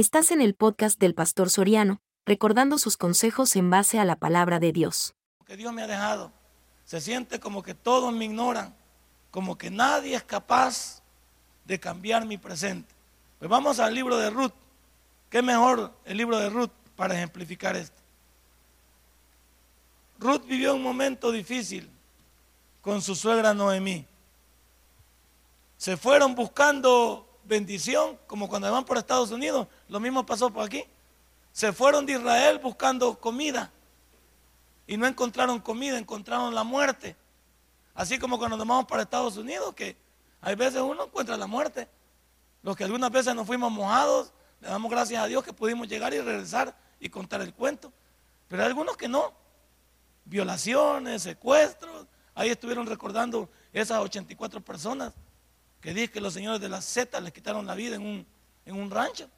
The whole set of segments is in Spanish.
Estás en el podcast del Pastor Soriano, recordando sus consejos en base a la palabra de Dios. Que Dios me ha dejado. Se siente como que todos me ignoran, como que nadie es capaz de cambiar mi presente. Pues vamos al libro de Ruth. ¿Qué mejor el libro de Ruth para ejemplificar esto? Ruth vivió un momento difícil con su suegra Noemí. Se fueron buscando bendición, como cuando van por Estados Unidos, lo mismo pasó por aquí. Se fueron de Israel buscando comida y no encontraron comida, encontraron la muerte. Así como cuando nos vamos para Estados Unidos, que hay veces uno encuentra la muerte. Los que algunas veces nos fuimos mojados, le damos gracias a Dios que pudimos llegar y regresar y contar el cuento. Pero hay algunos que no. Violaciones, secuestros. Ahí estuvieron recordando esas 84 personas que dice que los señores de la Z les quitaron la vida en un, en un rancho.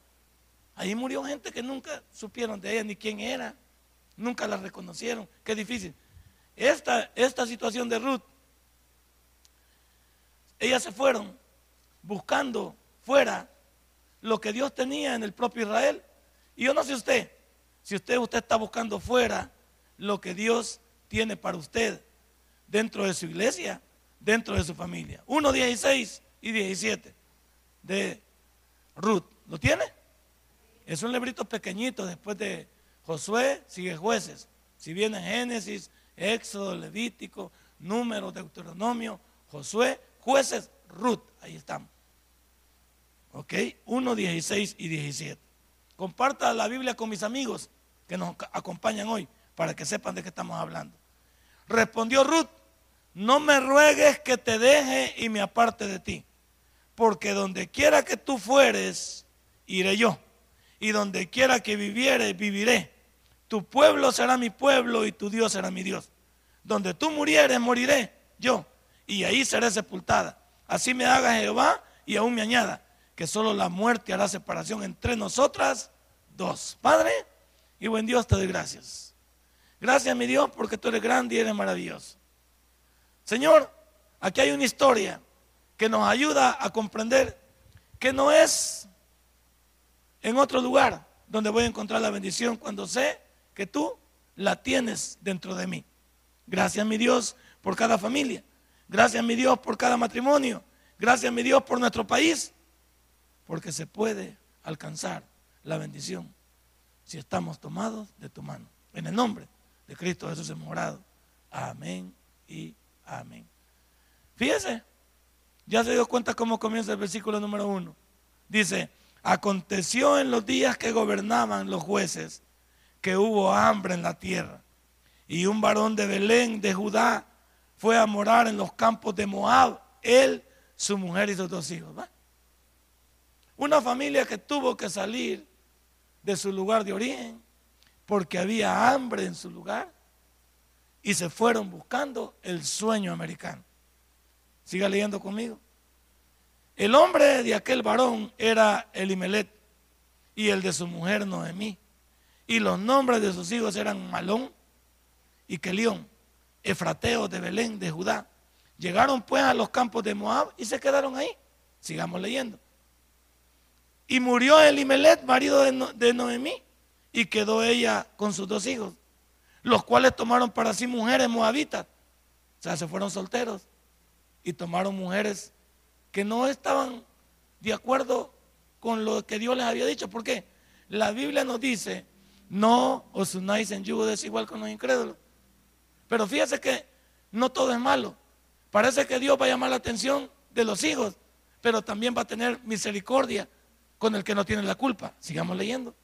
Ahí murió gente que nunca supieron de ella ni quién era, nunca la reconocieron. Qué difícil. Esta, esta situación de Ruth, ellas se fueron buscando fuera lo que Dios tenía en el propio Israel. Y yo no sé usted, si usted, usted está buscando fuera lo que Dios tiene para usted dentro de su iglesia, dentro de su familia. 1.16 y 17 de Ruth. ¿Lo tiene? Es un librito pequeñito después de Josué, sigue jueces. Si viene Génesis, Éxodo, Levítico, Número, Deuteronomio, Josué, jueces, Ruth. Ahí estamos. ¿Ok? 1, 16 y 17. Comparta la Biblia con mis amigos que nos acompañan hoy para que sepan de qué estamos hablando. Respondió Ruth, no me ruegues que te deje y me aparte de ti porque donde quiera que tú fueres, iré yo. Y donde quiera que viviere, viviré. Tu pueblo será mi pueblo y tu Dios será mi Dios. Donde tú murieres, moriré yo. Y ahí seré sepultada. Así me haga Jehová y aún me añada que solo la muerte hará separación entre nosotras dos. Padre y buen Dios, te doy gracias. Gracias, mi Dios, porque tú eres grande y eres maravilloso. Señor, aquí hay una historia que nos ayuda a comprender que no es en otro lugar donde voy a encontrar la bendición cuando sé que tú la tienes dentro de mí. Gracias mi Dios por cada familia. Gracias mi Dios por cada matrimonio. Gracias mi Dios por nuestro país. Porque se puede alcanzar la bendición si estamos tomados de tu mano. En el nombre de Cristo Jesús hemos orado. Amén y amén. Fíjese, ya se dio cuenta cómo comienza el versículo número uno. Dice, aconteció en los días que gobernaban los jueces que hubo hambre en la tierra. Y un varón de Belén, de Judá, fue a morar en los campos de Moab, él, su mujer y sus dos hijos. Una familia que tuvo que salir de su lugar de origen porque había hambre en su lugar y se fueron buscando el sueño americano. Siga leyendo conmigo. El hombre de aquel varón era Elimelet y el de su mujer Noemí. Y los nombres de sus hijos eran Malón y Kelión, efrateos de Belén, de Judá. Llegaron pues a los campos de Moab y se quedaron ahí. Sigamos leyendo. Y murió Elimelet, marido de Noemí, y quedó ella con sus dos hijos, los cuales tomaron para sí mujeres moabitas. O sea, se fueron solteros y tomaron mujeres que no estaban de acuerdo con lo que Dios les había dicho. ¿Por qué? La Biblia nos dice, no os unáis en yugo desigual con los incrédulos. Pero fíjese que no todo es malo. Parece que Dios va a llamar la atención de los hijos, pero también va a tener misericordia con el que no tiene la culpa. Sigamos leyendo.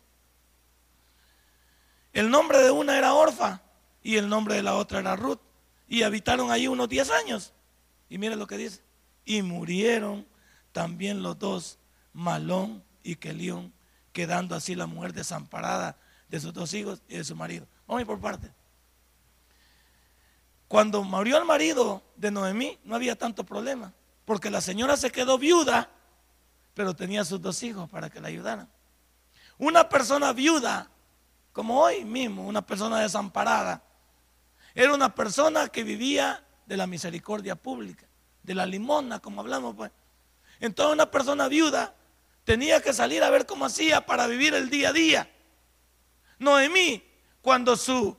El nombre de una era Orfa y el nombre de la otra era Ruth. Y habitaron ahí unos 10 años. Y mire lo que dice. Y murieron también los dos, Malón y Kelión, quedando así la mujer desamparada de sus dos hijos y de su marido. Vamos a ir por parte. Cuando murió el marido de Noemí, no había tanto problema, porque la señora se quedó viuda, pero tenía sus dos hijos para que la ayudaran. Una persona viuda, como hoy mismo, una persona desamparada, era una persona que vivía de la misericordia pública, de la limona, como hablamos, pues. Entonces una persona viuda tenía que salir a ver cómo hacía para vivir el día a día. Noemí, cuando su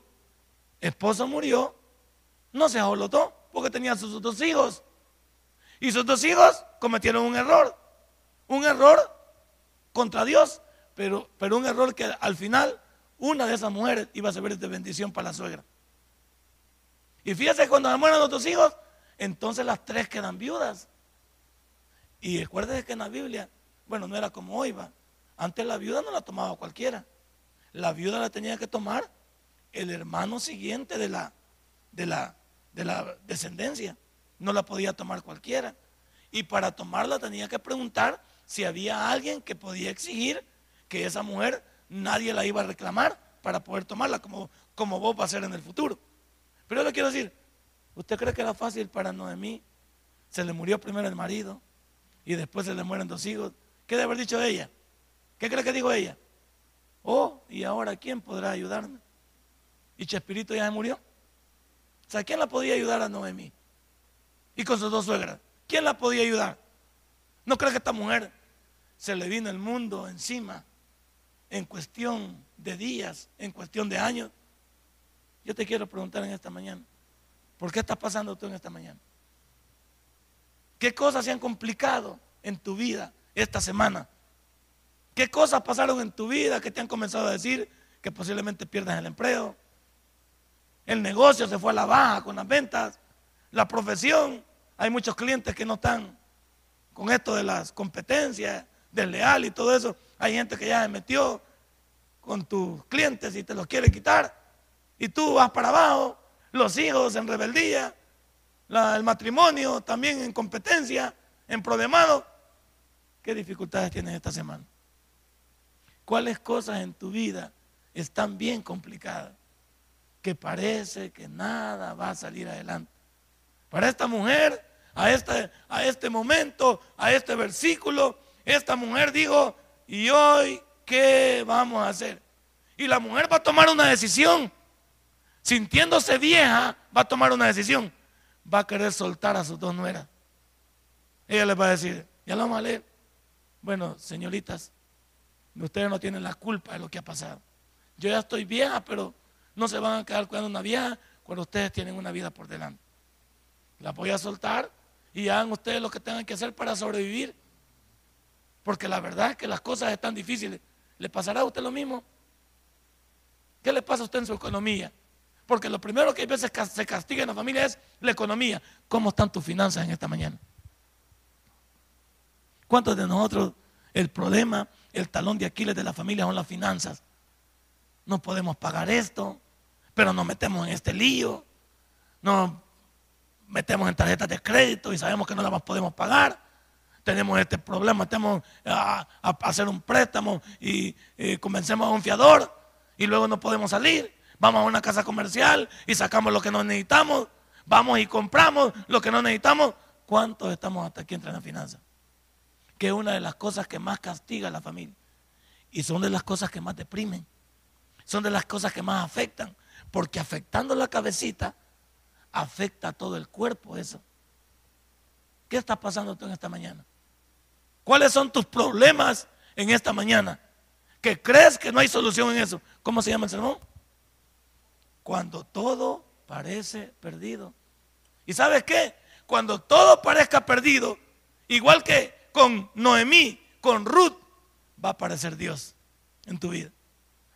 esposo murió, no se aholotó porque tenía sus dos hijos. Y sus dos hijos cometieron un error. Un error contra Dios, pero, pero un error que al final una de esas mujeres iba a servir de bendición para la suegra. Y fíjese, cuando mueren los dos hijos, entonces las tres quedan viudas. Y recuerde que en la Biblia, bueno, no era como hoy, va. Antes la viuda no la tomaba cualquiera. La viuda la tenía que tomar el hermano siguiente de la, de la, de la descendencia. No la podía tomar cualquiera. Y para tomarla tenía que preguntar si había alguien que podía exigir que esa mujer nadie la iba a reclamar para poder tomarla como, como vos va a ser en el futuro. Pero yo le quiero decir, ¿usted cree que era fácil para Noemí? Se le murió primero el marido y después se le mueren dos hijos. ¿Qué debe haber dicho ella? ¿Qué cree que dijo ella? Oh, y ahora ¿quién podrá ayudarme? Y Chespirito ya se murió. O sea, ¿quién la podía ayudar a Noemí? Y con sus dos suegras. ¿Quién la podía ayudar? ¿No cree que esta mujer se le vino el mundo encima en cuestión de días, en cuestión de años? Yo te quiero preguntar en esta mañana, ¿por qué estás pasando tú en esta mañana? ¿Qué cosas se han complicado en tu vida esta semana? ¿Qué cosas pasaron en tu vida que te han comenzado a decir que posiblemente pierdas el empleo? El negocio se fue a la baja con las ventas, la profesión. Hay muchos clientes que no están con esto de las competencias, del leal y todo eso. Hay gente que ya se metió con tus clientes y te los quiere quitar. Y tú vas para abajo, los hijos en rebeldía, el matrimonio también en competencia, en problemado. ¿Qué dificultades tienes esta semana? ¿Cuáles cosas en tu vida están bien complicadas? Que parece que nada va a salir adelante. Para esta mujer, a este, a este momento, a este versículo, esta mujer dijo, ¿y hoy qué vamos a hacer? Y la mujer va a tomar una decisión. Sintiéndose vieja, va a tomar una decisión va a querer soltar a sus dos nueras. Ella les va a decir, ya lo vamos a leer. Bueno, señoritas, ustedes no tienen la culpa de lo que ha pasado. Yo ya estoy vieja, pero no se van a quedar cuidando una vieja cuando ustedes tienen una vida por delante. La voy a soltar y hagan ustedes lo que tengan que hacer para sobrevivir. Porque la verdad es que las cosas están difíciles. ¿Le pasará a usted lo mismo? ¿Qué le pasa a usted en su economía? Porque lo primero que a veces se castiga en la familia es la economía. ¿Cómo están tus finanzas en esta mañana? ¿Cuántos de nosotros el problema, el talón de Aquiles de la familia son las finanzas? No podemos pagar esto, pero nos metemos en este lío, nos metemos en tarjetas de crédito y sabemos que no las podemos pagar. Tenemos este problema, tenemos a, hacer un préstamo y, y convencemos a un fiador y luego no podemos salir Vamos a una casa comercial y sacamos lo que no necesitamos. Vamos y compramos lo que no necesitamos. ¿Cuántos estamos hasta aquí entre las finanzas? Que es una de las cosas que más castiga a la familia. Y son de las cosas que más deprimen. Son de las cosas que más afectan. Porque afectando la cabecita, afecta a todo el cuerpo eso. ¿Qué está pasando tú en esta mañana? ¿Cuáles son tus problemas en esta mañana? ¿Que crees que no hay solución en eso? ¿Cómo se llama el sermón? Cuando todo parece perdido. ¿Y sabes qué? Cuando todo parezca perdido, igual que con Noemí, con Ruth, va a aparecer Dios en tu vida.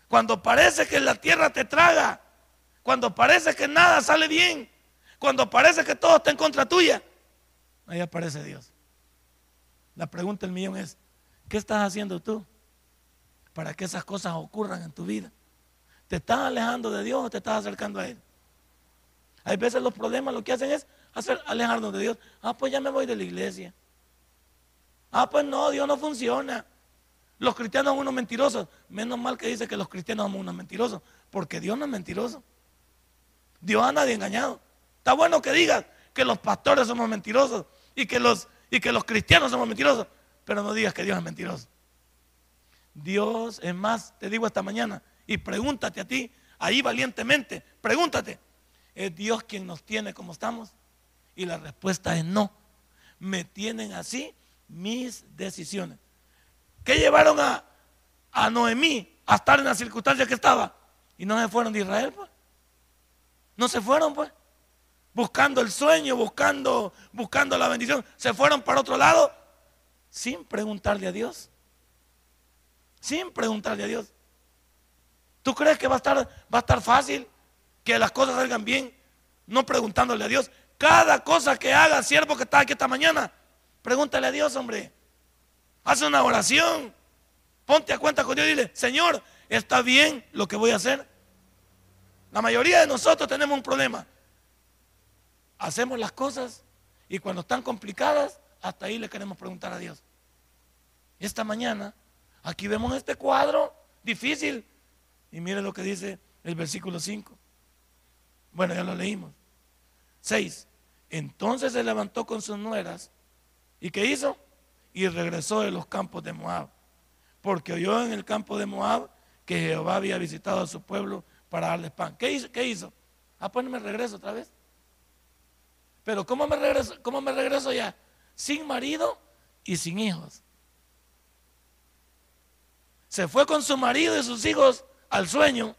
Cuando parece que la tierra te traga, cuando parece que nada sale bien, cuando parece que todo está en contra tuya, ahí aparece Dios. La pregunta del millón es, ¿qué estás haciendo tú para que esas cosas ocurran en tu vida? ¿Te estás alejando de Dios o te estás acercando a Él? Hay veces los problemas lo que hacen es hacer, alejarnos de Dios. Ah, pues ya me voy de la iglesia. Ah, pues no, Dios no funciona. Los cristianos son unos mentirosos. Menos mal que dice que los cristianos son unos mentirosos, porque Dios no es mentiroso. Dios a nadie engañado. Está bueno que digas que los pastores somos mentirosos y que los, y que los cristianos somos mentirosos, pero no digas que Dios es mentiroso. Dios, es más, te digo esta mañana, y pregúntate a ti, ahí valientemente, pregúntate, ¿es Dios quien nos tiene como estamos? Y la respuesta es no. Me tienen así mis decisiones. ¿Qué llevaron a, a Noemí a estar en la circunstancia que estaba? Y no se fueron de Israel, pues. No se fueron, pues. Buscando el sueño, buscando, buscando la bendición. Se fueron para otro lado sin preguntarle a Dios. Sin preguntarle a Dios. ¿Tú crees que va a estar, va a estar fácil que las cosas salgan bien? No preguntándole a Dios. Cada cosa que haga, siervo que está aquí esta mañana, pregúntale a Dios, hombre. Haz una oración. Ponte a cuenta con Dios y dile, Señor, ¿está bien lo que voy a hacer? La mayoría de nosotros tenemos un problema. Hacemos las cosas y cuando están complicadas, hasta ahí le queremos preguntar a Dios. Esta mañana, aquí vemos este cuadro difícil. Y mire lo que dice el versículo 5. Bueno, ya lo leímos. 6. Entonces se levantó con sus nueras. ¿Y qué hizo? Y regresó de los campos de Moab. Porque oyó en el campo de Moab que Jehová había visitado a su pueblo para darles pan. ¿Qué hizo? ¿Qué hizo? Ah, pues regreso otra vez. Pero ¿cómo me regreso, cómo me regreso ya? Sin marido y sin hijos. Se fue con su marido y sus hijos al sueño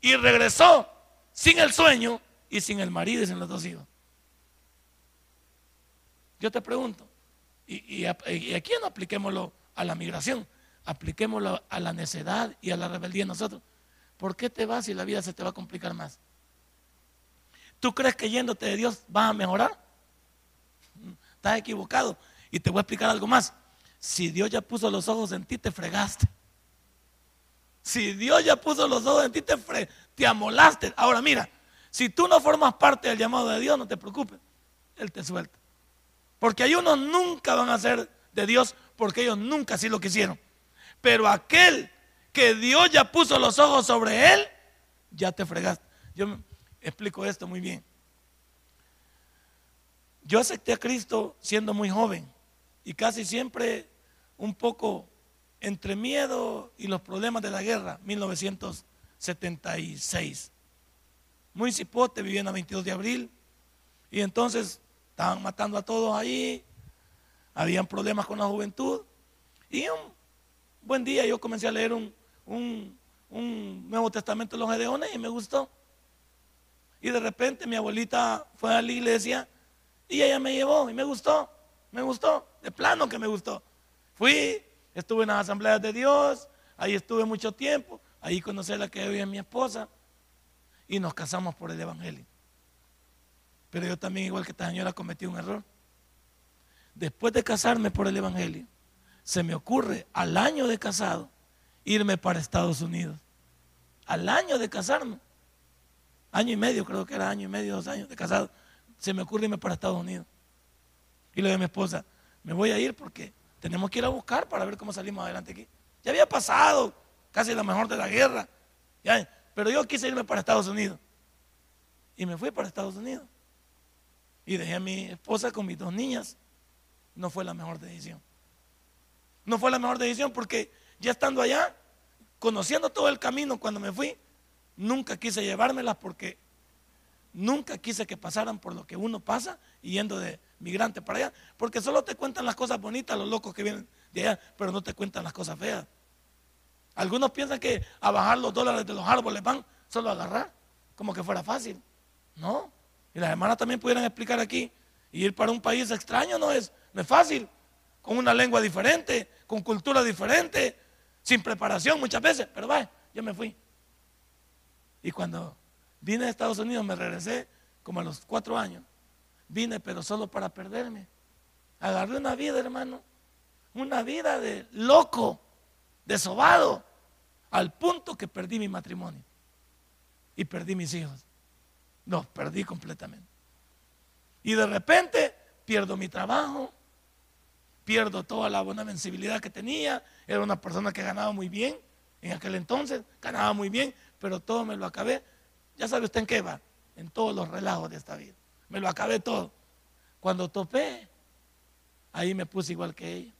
y regresó sin el sueño y sin el marido y sin los dos hijos. Yo te pregunto, y, aquí no apliquémoslo a la migración, apliquémoslo a la necedad y a la rebeldía nosotros. ¿Por qué te vas si la vida se te va a complicar más? ¿Tú crees que yéndote de Dios vas a mejorar? Estás equivocado. Y te voy a explicar algo más. Si Dios ya puso los ojos en ti, te fregaste. Si Dios ya puso los ojos en ti, te, te amolaste. Ahora mira, si tú no formas parte del llamado de Dios, no te preocupes. Él te suelta. Porque hay unos nunca van a ser de Dios porque ellos nunca así lo quisieron. Pero aquel que Dios ya puso los ojos sobre él, ya te fregaste. Yo explico esto muy bien. Yo acepté a Cristo siendo muy joven y casi siempre un poco entre miedo y los problemas de la guerra, 1976. Muy cipote, vivía en el 22 de abril y entonces estaban matando a todos ahí, habían problemas con la juventud y un buen día yo comencé a leer un, un, Nuevo Testamento de los Gedeones y me gustó. Y de repente mi abuelita fue a la iglesia y ella me llevó y me gustó, me gustó, de plano que me gustó. Fui, estuve en las asambleas de Dios, ahí estuve mucho tiempo, ahí conocí a la que hoy es mi esposa y nos casamos por el Evangelio. Pero yo también, igual que esta señora, cometí un error. Después de casarme por el Evangelio, se me ocurre al año de casado irme para Estados Unidos. Al año de casarme, año y medio, creo que era año y medio, dos años de casado, se me ocurre irme para Estados Unidos. Y le digo a mi esposa, me voy a ir porque tenemos que ir a buscar para ver cómo salimos adelante aquí. Ya había pasado casi la mejor de la guerra, pero yo quise irme para Estados Unidos. Y me fui para Estados Unidos. Y dejé a mi esposa con mis dos niñas. No fue la mejor decisión. No fue la mejor decisión porque ya estando allá, conociendo todo el camino cuando me fui, nunca quise llevármelas porque nunca quise que pasaran por lo que uno pasa yendo de migrante para allá, porque solo te cuentan las cosas bonitas los locos que vienen de allá, pero no te cuentan las cosas feas. Algunos piensan que a bajar los dólares de los árboles van solo a agarrar, como que fuera fácil. No. Y las hermanas también pudieran explicar aquí, ir para un país extraño no es, no es fácil, con una lengua diferente, con cultura diferente, sin preparación muchas veces, pero vaya, yo me fui. Y cuando vine a Estados Unidos me regresé como a los cuatro años. Vine pero solo para perderme. Agarré una vida, hermano, una vida de loco, de sobado, al punto que perdí mi matrimonio y perdí mis hijos. Los perdí completamente. Y de repente pierdo mi trabajo, pierdo toda la buena sensibilidad que tenía. Era una persona que ganaba muy bien en aquel entonces, ganaba muy bien, pero todo me lo acabé. Ya sabe usted en qué va, en todos los relajos de esta vida. Me lo acabé todo. Cuando topé, ahí me puse igual que ella.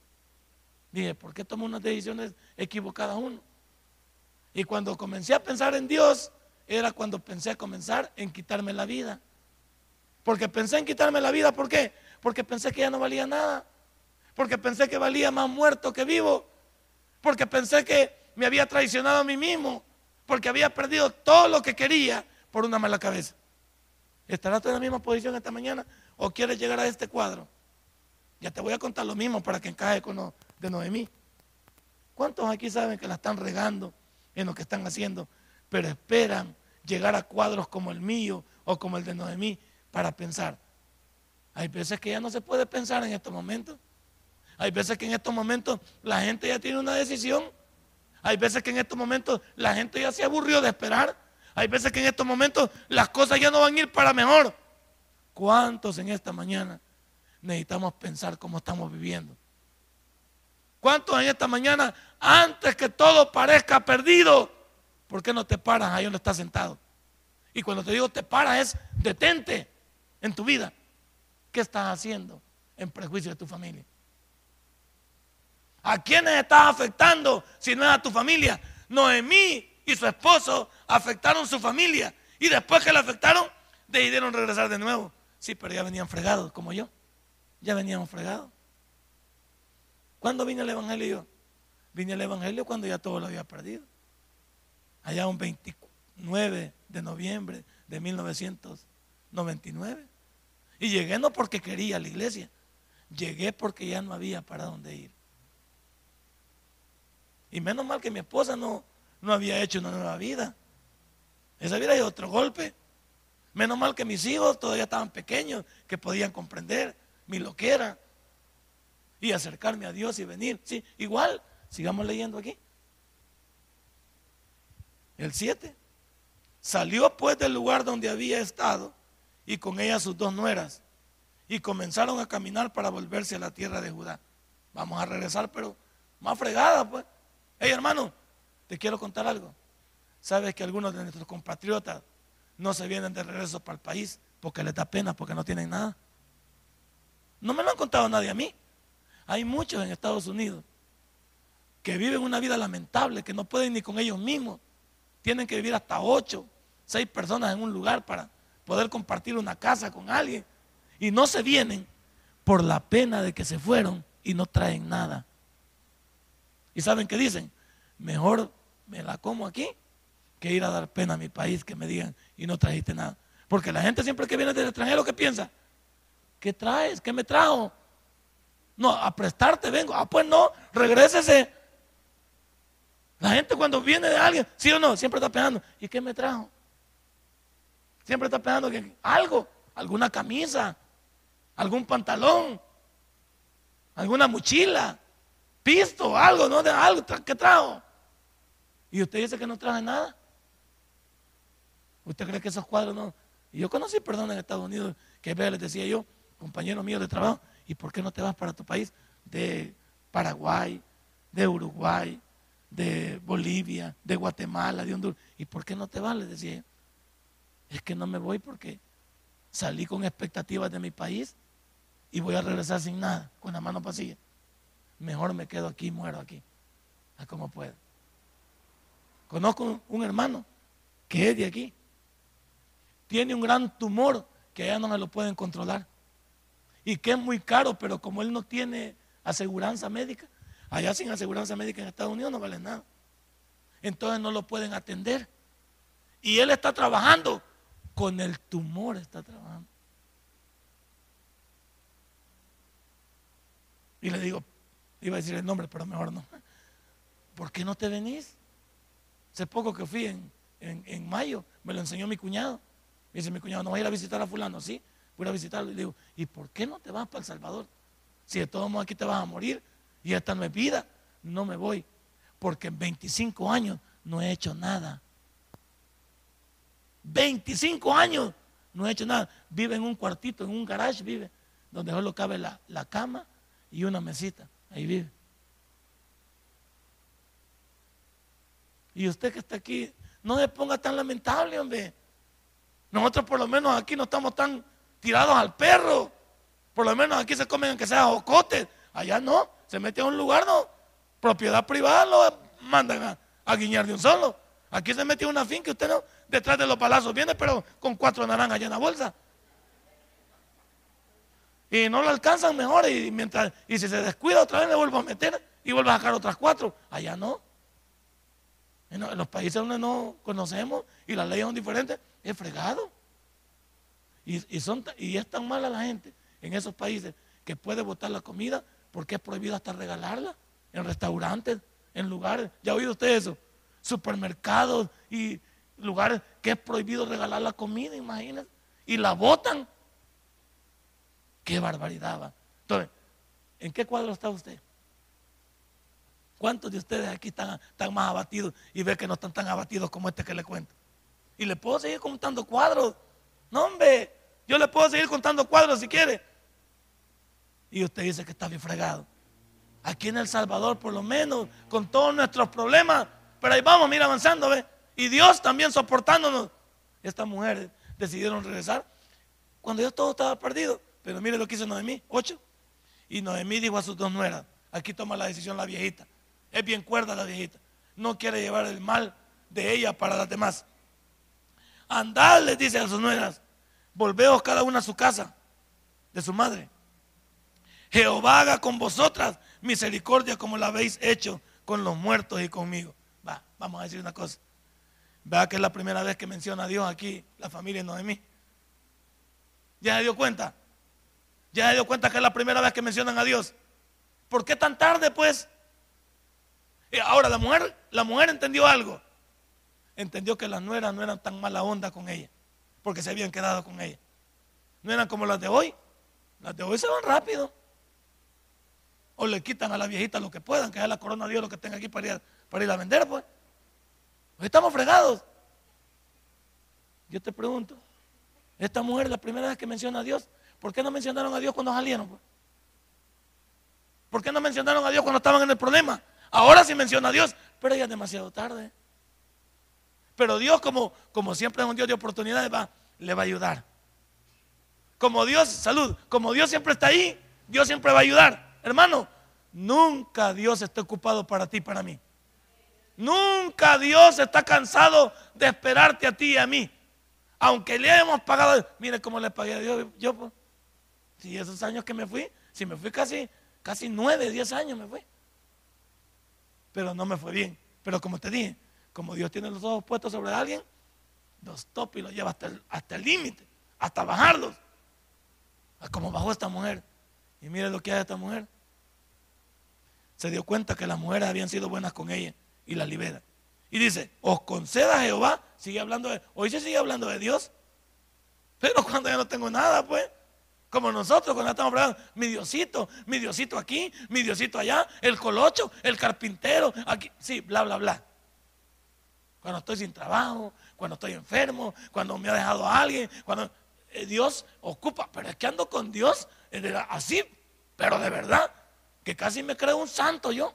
Dije, ¿por qué tomo unas decisiones equivocadas uno? Y cuando comencé a pensar en Dios, era cuando pensé a comenzar en quitarme la vida. Porque pensé en quitarme la vida, ¿por qué? Porque pensé que ya no valía nada porque pensé que valía más muerto que vivo. porque pensé que me había traicionado a mí mismo, porque había perdido todo lo que quería por una mala cabeza. ¿Estarás tú en la misma posición esta mañana o quieres llegar a este cuadro? Ya te voy a contar lo mismo para que encaje con lo de Noemí. ¿Cuántos aquí saben que la están regando en lo que están haciendo, pero esperan llegar a cuadros como el mío o como el de Noemí para pensar? Hay veces que ya no se puede pensar en estos momentos. Hay veces que en estos momentos la gente ya tiene una decisión. Hay veces que en estos momentos la gente ya se aburrió de esperar. Hay veces que en estos momentos las cosas ya no van a ir para mejor. ¿Cuántos en esta mañana necesitamos pensar cómo estamos viviendo? ¿Cuántos en esta mañana, antes que todo parezca perdido, por qué no te paras ahí donde estás sentado? Y cuando te digo te paras es detente en tu vida. ¿Qué estás haciendo en prejuicio de tu familia? ¿A quiénes estás afectando si no es a tu familia? Noemí y su esposo afectaron su familia. Y después que la afectaron, decidieron regresar de nuevo. Sí, pero ya venían fregados, como yo. Ya veníamos fregados. ¿Cuándo vino el Evangelio? Vine al Evangelio cuando ya todo lo había perdido. Allá un 29 de noviembre de 1999. Y llegué no porque quería la iglesia, llegué porque ya no había para dónde ir. Y menos mal que mi esposa no, no había hecho una nueva vida. Esa vida es otro golpe. Menos mal que mis hijos todavía estaban pequeños, que podían comprender mi loquera y acercarme a Dios y venir. Sí, igual, sigamos leyendo aquí. El 7. Salió pues del lugar donde había estado y con ella sus dos nueras y comenzaron a caminar para volverse a la tierra de Judá. Vamos a regresar, pero más fregada, pues. Hey, hermano, te quiero contar algo. Sabes que algunos de nuestros compatriotas no se vienen de regreso para el país porque les da pena, porque no tienen nada. No me lo han contado nadie a mí. Hay muchos en Estados Unidos que viven una vida lamentable, que no pueden ni con ellos mismos. Tienen que vivir hasta ocho, seis personas en un lugar para poder compartir una casa con alguien. Y no se vienen por la pena de que se fueron y no traen nada. ¿Y saben qué dicen? Mejor me la como aquí que ir a dar pena a mi país que me digan y no trajiste nada. Porque la gente siempre que viene del extranjero, ¿qué piensa? ¿Qué traes? ¿Qué me trajo? No, a prestarte vengo. Ah, pues no, regrésese. La gente cuando viene de alguien, sí o no, siempre está pensando, ¿y qué me trajo? Siempre está pensando que algo, alguna camisa, algún pantalón, alguna mochila, pisto, algo, ¿no? De algo, ¿qué trajo? Y usted dice que no traje nada. ¿Usted cree que esos cuadros no? Y yo conocí personas en Estados Unidos que les decía yo, compañero mío de trabajo, ¿y por qué no te vas para tu país? De Paraguay, de Uruguay, de Bolivia, de Guatemala, de Honduras. ¿Y por qué no te vas? Les decía yo. Es que no me voy porque salí con expectativas de mi país y voy a regresar sin nada, con la mano vacía. Mejor me quedo aquí, muero aquí, a como puedo. Conozco un hermano que es de aquí. Tiene un gran tumor que allá no me lo pueden controlar. Y que es muy caro, pero como él no tiene aseguranza médica, allá sin aseguranza médica en Estados Unidos no vale nada. Entonces no lo pueden atender. Y él está trabajando con el tumor está trabajando. Y le digo, iba a decir el nombre, pero mejor no. ¿Por qué no te venís? Hace poco que fui en, mayo, me lo enseñó mi cuñado. Me dice mi cuñado, ¿no vas a ir a visitar a fulano? Sí, voy a visitarlo. Y le digo, ¿y por qué no te vas para El Salvador? Si de todos modos aquí te vas a morir y esta no es vida, no me voy. Porque en 25 años no he hecho nada. 25 años no ha hecho nada. Vive en un cuartito, en un garage, vive, donde solo cabe la, la cama y una mesita. Ahí vive. Y usted que está aquí, no se ponga tan lamentable, hombre. Nosotros por lo menos aquí no estamos tan tirados al perro. Por lo menos aquí se comen aunque sea jocotes. Allá no, se mete a un lugar, no. Propiedad privada lo mandan a, a guiñar de un solo. Aquí se metió una finca, usted no, detrás de los palazos viene, pero con cuatro naranjas allá en la bolsa. Y no lo alcanzan mejor y mientras y si se descuida otra vez le vuelvo a meter y vuelve a sacar otras cuatro. Allá no. En los países donde no conocemos y las leyes son diferentes, es fregado. Y, son, y es tan mala la gente en esos países que puede botar la comida porque es prohibido hasta regalarla en restaurantes, en lugares. ¿Ya ha oído usted eso? Supermercados y lugares que es prohibido regalar la comida, imagínense. Y la botan. Qué barbaridad va. Entonces, ¿en qué cuadro está usted? ¿Cuántos de ustedes aquí están, más abatidos y ve que no están tan abatidos como este que le cuento? Y le puedo seguir contando cuadros. No, hombre, yo le puedo seguir contando cuadros si quiere. Y usted dice que está bien fregado. Aquí en El Salvador, por lo menos, con todos nuestros problemas. Pero ahí vamos, mira, avanzando, ¿ve? Y Dios también soportándonos. Estas mujeres decidieron regresar cuando ya todo estaba perdido. Pero mire lo que hizo Noemí, ocho. Y Noemí dijo a sus dos nueras, aquí toma la decisión la viejita. Es bien cuerda la viejita. No quiere llevar el mal de ella para las demás. Andad, les dice a sus nueras, volveos cada una a su casa de su madre. Jehová haga con vosotras misericordia como la habéis hecho con los muertos y conmigo. Va, vamos a decir una cosa. Vea que es la primera vez que menciona a Dios aquí, la familia de Noemí. ¿Ya se dio cuenta? ¿Ya se dio cuenta que es la primera vez que mencionan a Dios? ¿Por qué tan tarde, pues? Ahora la mujer, la mujer entendió algo. Entendió que las nueras no eran tan mala onda con ella, porque se habían quedado con ella. No eran como las de hoy. Las de hoy se van rápido. O le quitan a la viejita lo que puedan, que es la corona de Dios lo que tenga aquí para ir, a vender, pues. Estamos fregados. Yo te pregunto, esta mujer la primera vez que menciona a Dios, ¿por qué no mencionaron a Dios cuando salieron? Pues? ¿Por qué no mencionaron a Dios cuando estaban en el problema? Ahora sí menciona a Dios, pero ya es demasiado tarde. Pero Dios, como, como siempre es un Dios de oportunidades, va, le va a ayudar. Como Dios, salud, como Dios siempre está ahí, Dios siempre va a ayudar. Hermano, nunca Dios está ocupado para ti para mí. Nunca Dios está cansado de esperarte a ti y a mí. Aunque le hemos pagado, mire cómo le pagué a Dios. Yo, pues, si esos años que me fui, si me fui casi, casi nueve, diez años me fui pero no me fue bien. Pero como te dije, como Dios tiene los ojos puestos sobre alguien, los topa y los lleva hasta el límite, hasta, bajarlos. Como bajó esta mujer. Y mire lo que hace esta mujer. Se dio cuenta que las mujeres habían sido buenas con ella y la libera. Y dice, os conceda Jehová, sigue hablando de, hoy se sigue hablando de Dios. Pero cuando ya no tengo nada, pues, como nosotros cuando estamos hablando, mi Diosito, mi Diosito aquí, mi Diosito allá, el colocho, el carpintero, aquí, sí, bla, bla, bla. Cuando estoy sin trabajo, cuando estoy enfermo, cuando me ha dejado alguien, cuando eh, Dios ocupa, pero es que ando con Dios así, pero de verdad, que casi me creo un santo yo.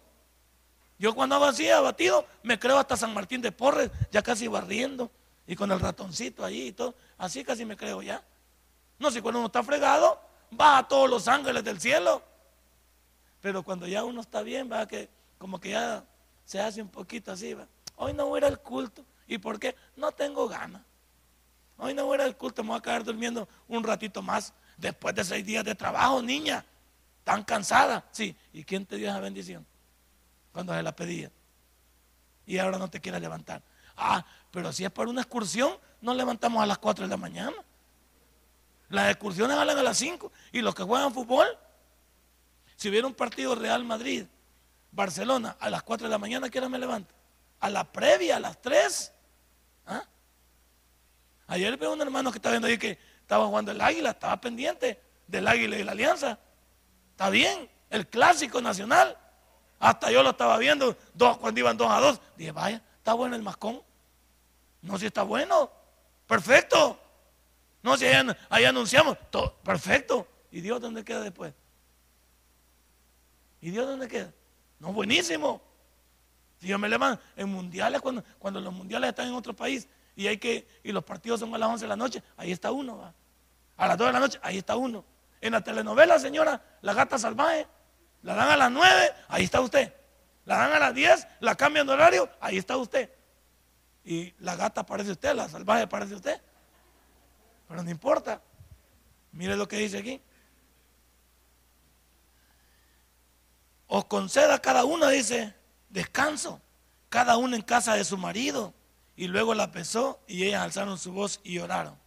Yo cuando hago así abatido, me creo hasta San Martín de Porres, ya casi barriendo, y con el ratoncito ahí y todo, así casi me creo ya. No, si cuando uno está fregado, va a todos los ángeles del cielo. Pero cuando ya uno está bien, va que como que ya se hace un poquito así, va. Hoy no voy a ir al culto. ¿Y por qué? No tengo ganas. Hoy no voy a ir al culto, me voy a quedar durmiendo un ratito más. Después de seis días de trabajo, niña. Tan cansada. Sí. ¿Y quién te dio esa bendición? Cuando se la pedía. Y ahora no te quiere levantar. Ah, pero si es para una excursión, nos levantamos a las 4 de la mañana. Las excursiones salen a las 5 y los que juegan fútbol, si hubiera un partido Real Madrid, Barcelona, a las 4 de la mañana, ¿qué hora me levanto? A la previa, a las 3. ¿Ah? Ayer veo un hermano que estaba viendo ahí que estaba jugando el águila, estaba pendiente del águila y la alianza. Está bien, el clásico nacional. Hasta yo lo estaba viendo dos, cuando iban 2 a 2. Dije, vaya, está bueno el mascón. No, si está bueno. Perfecto. No, si ahí, anunciamos, todo, perfecto. ¿Y Dios dónde queda después? ¿Y Dios dónde queda? No, buenísimo. Si yo me levanto en mundiales, cuando, cuando los mundiales están en otro país y hay que, y los partidos son a las 11 de la noche, ahí está uno. A las 2 de la noche, ahí está uno. En la telenovela, señora, la gata salvaje, la dan a las 9, ahí está usted. La dan a las 10, la cambian de horario, ahí está usted. Y la gata parece usted, la salvaje parece usted. Pero no importa. Mire lo que dice aquí. os conceda cada uno, dice, descanso, cada uno en casa de su marido. Y luego la pesó y ellas alzaron su voz y oraron.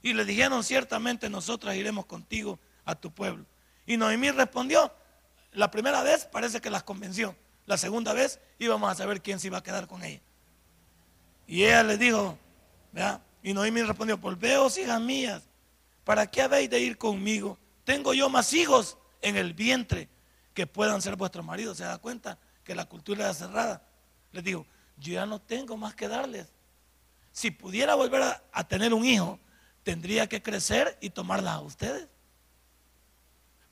Y le dijeron, ciertamente nosotras iremos contigo a tu pueblo. Y Noemí respondió, la primera vez parece que las convenció, la segunda vez íbamos a saber quién se iba a quedar con ella. Y ella le dijo, ¿verdad? Y Noemí respondió, volveos hijas mías, ¿para qué habéis de ir conmigo? Tengo yo más hijos en el vientre que puedan ser vuestros maridos. ¿Se da cuenta que la cultura era cerrada? Les digo, yo ya no tengo más que darles. Si pudiera volver a, tener un hijo, tendría que crecer y tomarlas a ustedes.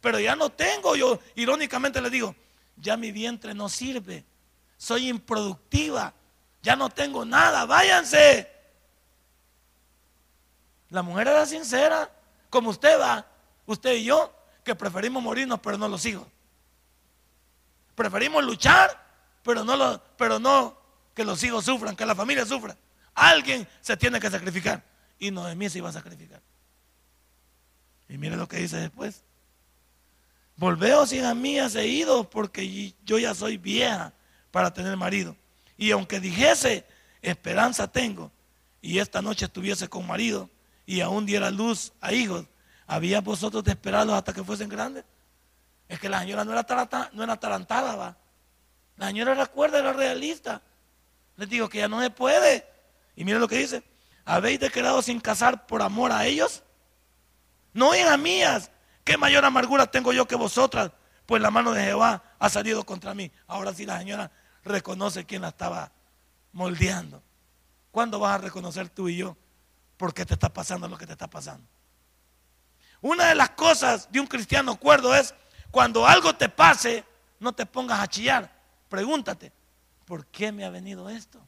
Pero ya no tengo, yo irónicamente les digo, ya mi vientre no sirve, soy improductiva, ya no tengo nada, váyanse. La mujer era sincera, como usted va, usted y yo, que preferimos morirnos, pero no los hijos. Preferimos luchar, pero no, lo, pero no que los hijos sufran, que la familia sufra. Alguien se tiene que sacrificar. Y Noemí se iba a sacrificar. Y mire lo que dice después. Volveos, hijas mías, he ido porque yo ya soy vieja para tener marido. Y aunque dijese, esperanza tengo, y esta noche estuviese con marido, y aún diera luz a hijos, ¿había vosotros de esperarlos hasta que fuesen grandes? Es que la señora no era, no era tarantada, va. La señora recuerda, era realista. Les digo que ya no se puede. Y miren lo que dice. ¿Habéis quedado sin casar por amor a ellos? No, hijas mías, qué mayor amargura tengo yo que vosotras, pues la mano de Jehová ha salido contra mí. Ahora sí la señora reconoce quién la estaba moldeando. ¿Cuándo vas a reconocer tú y yo por qué te está pasando lo que te está pasando? Una de las cosas de un cristiano cuerdo es cuando algo te pase, no te pongas a chillar. Pregúntate, ¿por qué me ha venido esto?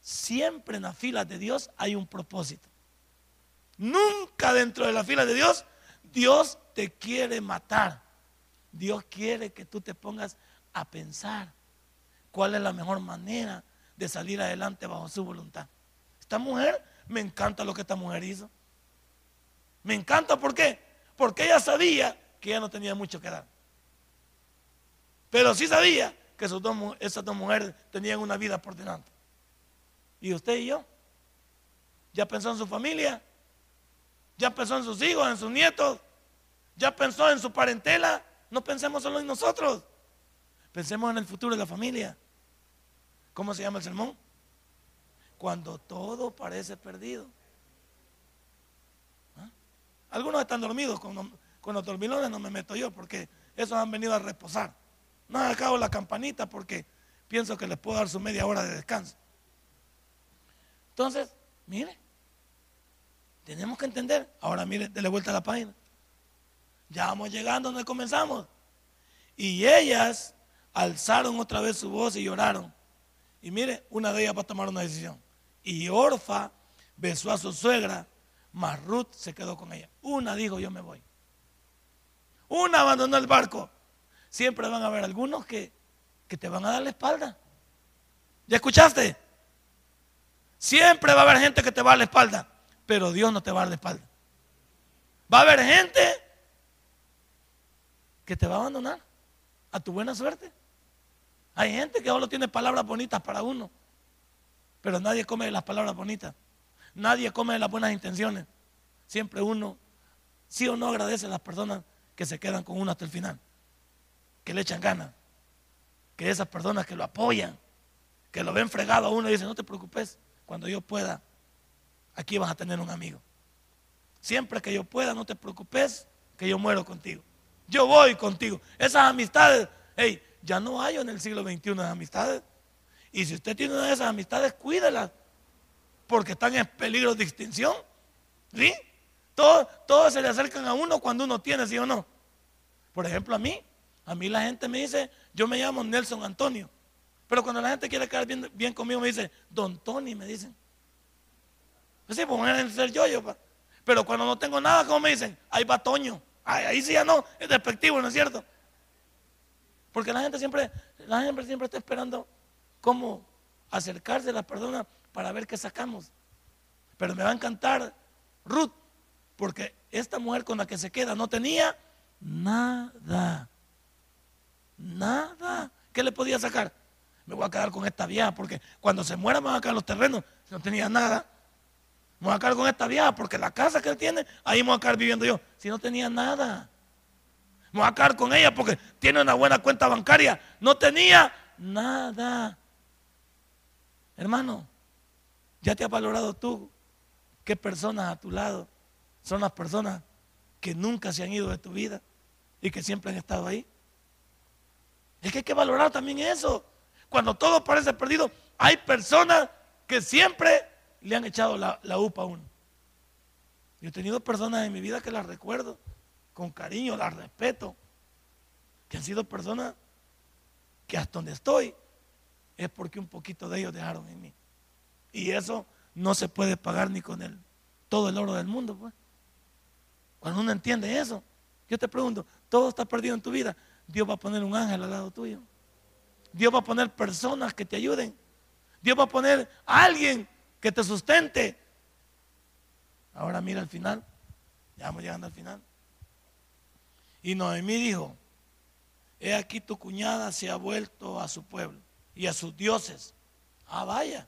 Siempre en las filas de Dios hay un propósito. Nunca dentro de la fila de Dios, Dios te quiere matar. Dios quiere que tú te pongas a pensar cuál es la mejor manera de salir adelante bajo su voluntad. Esta mujer, me encanta lo que esta mujer hizo. Me encanta, ¿por qué? Porque ella sabía que ella no tenía mucho que dar. Pero sí sabía que esas dos mujeres tenían una vida por delante. ¿Y usted y yo? ¿Ya pensó en su familia? ¿Ya pensó en sus hijos, en sus nietos? ¿Ya pensó en su parentela? No pensemos solo en nosotros. Pensemos en el futuro de la familia. ¿Cómo se llama el sermón? Cuando todo parece perdido. ¿Ah? Algunos están dormidos, con, los dormilones no me meto yo porque esos han venido a reposar. No acabo la campanita porque pienso que les puedo dar su media hora de descanso. Entonces, mire, tenemos que entender. Ahora mire, dele vuelta a la página. Ya vamos llegando donde comenzamos. Y ellas alzaron otra vez su voz y lloraron. Y mire, una de ellas va a tomar una decisión. Y Orfa besó a su suegra, mas Ruth se quedó con ella. Una dijo, yo me voy. Una abandonó el barco siempre van a haber algunos que, te van a dar la espalda. ¿Ya escuchaste? Siempre va a haber gente que te va a dar la espalda, pero Dios no te va a dar la espalda. Va a haber gente que te va a abandonar a tu buena suerte. Hay gente que solo tiene palabras bonitas para uno, pero nadie come de las palabras bonitas. Nadie come de las buenas intenciones. Siempre uno, sí o no, agradece a las personas que se quedan con uno hasta el final que le echan ganas, que esas personas que lo apoyan, que lo ven fregado a uno y dicen, no te preocupes, cuando yo pueda, aquí vas a tener un amigo. Siempre que yo pueda, no te preocupes, que yo muero contigo. Yo voy contigo. Esas amistades, hey, ya no hay en el siglo XXI amistades. Y si usted tiene una de esas amistades, cuídelas, porque están en peligro de extinción. ¿Sí? Todos, todos se le acercan a uno cuando uno tiene, ¿sí o no? Por ejemplo, a mí, a mí la gente me dice, yo me llamo Nelson Antonio. Pero cuando la gente quiere quedar bien, conmigo, me dice, Don Tony, me dicen. Pues sí, pues ser yo, yo. Pero cuando no tengo nada, como me dicen, ahí va Toño. ahí sí ya no, es despectivo, ¿no es cierto? Porque la gente siempre, la gente siempre está esperando cómo acercarse a las personas para ver qué sacamos. Pero me va a encantar Ruth, porque esta mujer con la que se queda no tenía nada. Nada. ¿Qué le podía sacar? Me voy a quedar con esta vieja porque cuando se muera me van a quedar los terrenos. No tenía nada. Me voy a quedar con esta vieja porque la casa que él tiene, ahí me voy a quedar viviendo yo. Si no tenía nada. Me voy a quedar con ella porque tiene una buena cuenta bancaria. No tenía nada. Hermano, ¿ya te has valorado tú qué personas a tu lado son las personas que nunca se han ido de tu vida y que siempre han estado ahí? Es que hay que valorar también eso. Cuando todo parece perdido, hay personas que siempre le han echado la, UPA a uno. Yo he tenido personas en mi vida que las recuerdo con cariño, las respeto, que han sido personas que hasta donde estoy es porque un poquito de ellos dejaron en mí. Y eso no se puede pagar ni con el, todo el oro del mundo. Pues. Cuando uno entiende eso, yo te pregunto, todo está perdido en tu vida, Dios va a poner un ángel al lado tuyo. Dios va a poner personas que te ayuden. Dios va a poner a alguien que te sustente. Ahora mira al final. Ya vamos llegando al final. Y Noemí dijo, he aquí tu cuñada se ha vuelto a su pueblo y a sus dioses. Ah, vaya.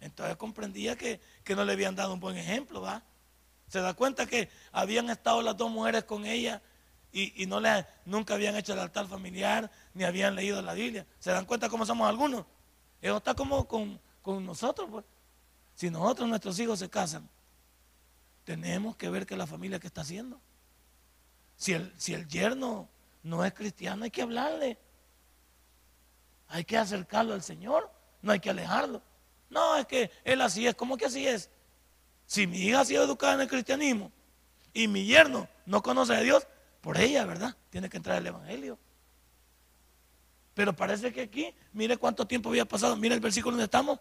Entonces comprendía que, no le habían dado un buen ejemplo, ¿va? Se da cuenta que habían estado las dos mujeres con ella y, no le, nunca habían hecho el altar familiar ni habían leído la Biblia. ¿Se dan cuenta cómo somos algunos? Eso está como con, nosotros, pues. Si nosotros, nuestros hijos se casan, tenemos que ver que la familia que está haciendo. Si el, si el yerno no es cristiano, hay que hablarle. Hay que acercarlo al Señor, no hay que alejarlo. No, es que él así es, ¿cómo que así es? Si mi hija ha sido educada en el cristianismo y mi yerno no conoce a Dios, por ella, ¿verdad? Tiene que entrar el Evangelio. Pero parece que aquí, mire cuánto tiempo había pasado, mire el versículo donde estamos.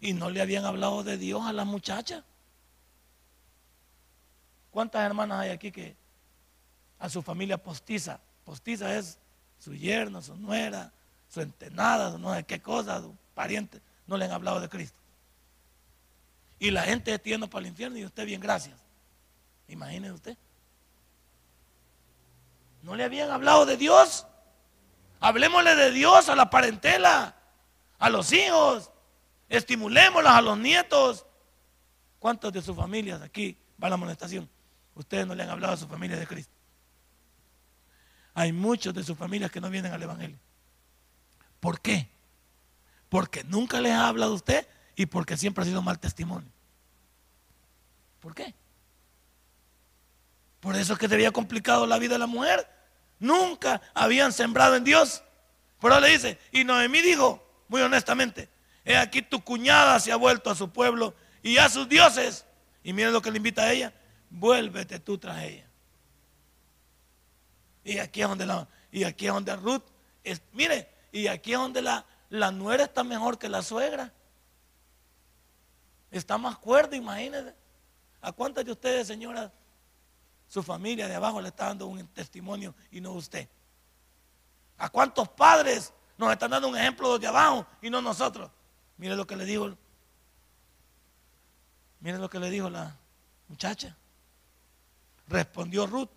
Y no le habían hablado de Dios a la muchacha. ¿Cuántas hermanas hay aquí que a su familia postiza? Postiza es su yerno, su nuera, su entenada, no sé qué cosa, su pariente. No le han hablado de Cristo. Y la gente es tiendo para el infierno y usted bien, gracias. Imagínese usted. No le habían hablado de Dios. Hablemosle de Dios a la parentela, a los hijos. Estimulémoslos a los nietos. ¿Cuántos de sus familias aquí va la amonestación? Ustedes no le han hablado a su familia de Cristo. Hay muchos de sus familias que no vienen al Evangelio. ¿Por qué? Porque nunca les ha hablado usted y porque siempre ha sido mal testimonio. ¿Por qué? Por eso es que se había complicado la vida de la mujer. Nunca habían sembrado en Dios. Pero le dice, y Noemí dijo, muy honestamente, he aquí tu cuñada se ha vuelto a su pueblo y a sus dioses. Y mire lo que le invita a ella, vuélvete tú tras ella. Y aquí es donde la, y aquí es donde Ruth, mire, y aquí es donde la, nuera está mejor que la suegra. Está más cuerda, imagínense. ¿A cuántas de ustedes, señoras, su familia de abajo le está dando un testimonio y no usted. ¿A cuántos padres nos están dando un ejemplo de abajo y no nosotros? Mire lo que le dijo. Mire lo que le dijo la muchacha. Respondió Ruth.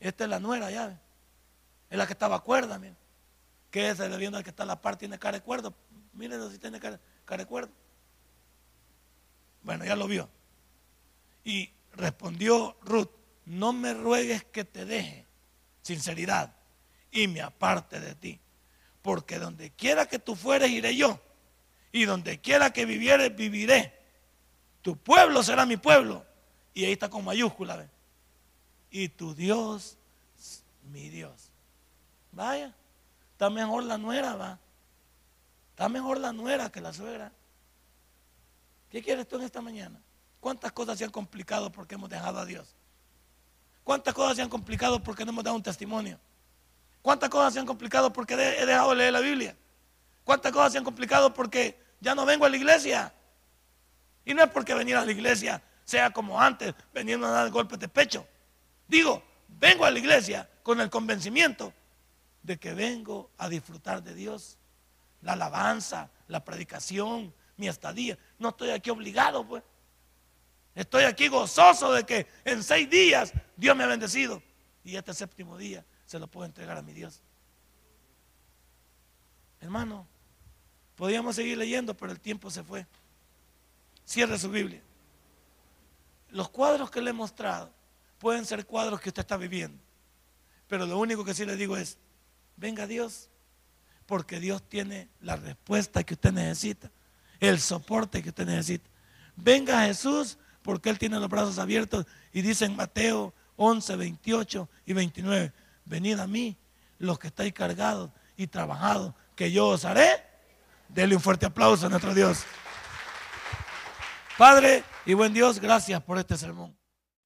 Esta es la nuera ya. Es la que estaba cuerda, mire. ¿Qué es el viendo al que está a la par? Tiene cara de cuerda. Miren si tiene cara, cara de cuerda. Bueno, ya lo vio. Y respondió Ruth no me ruegues que te deje, sinceridad, y me aparte de ti. Porque donde quiera que tú fueres, iré yo. Y donde quiera que vivieres, viviré. Tu pueblo será mi pueblo. Y ahí está con mayúscula. Y tu Dios, mi Dios. Vaya, está mejor la nuera, va. Está mejor la nuera que la suegra. ¿Qué quieres tú en esta mañana? ¿Cuántas cosas se han complicado porque hemos dejado a Dios? ¿Cuántas cosas se han complicado porque no hemos dado un testimonio? ¿Cuántas cosas se han complicado porque he dejado de leer la Biblia? ¿Cuántas cosas se han complicado porque ya no vengo a la iglesia? Y no es porque venir a la iglesia sea como antes, veniendo a dar golpes de pecho. Digo, vengo a la iglesia con el convencimiento de que vengo a disfrutar de Dios. La alabanza, la predicación, mi estadía. No estoy aquí obligado, pues. Estoy aquí gozoso de que en seis días Dios me ha bendecido. Y este séptimo día se lo puedo entregar a mi Dios. Hermano, podíamos seguir leyendo, pero el tiempo se fue. Cierre su Biblia. Los cuadros que le he mostrado pueden ser cuadros que usted está viviendo. Pero lo único que sí le digo es, venga Dios, porque Dios tiene la respuesta que usted necesita, el soporte que usted necesita. Venga Jesús, porque Él tiene los brazos abiertos y dice en Mateo 11, 28 y 29, venid a mí los que estáis cargados y trabajados, que yo os haré. Dele un fuerte aplauso a nuestro Dios. Padre y buen Dios, gracias por este sermón.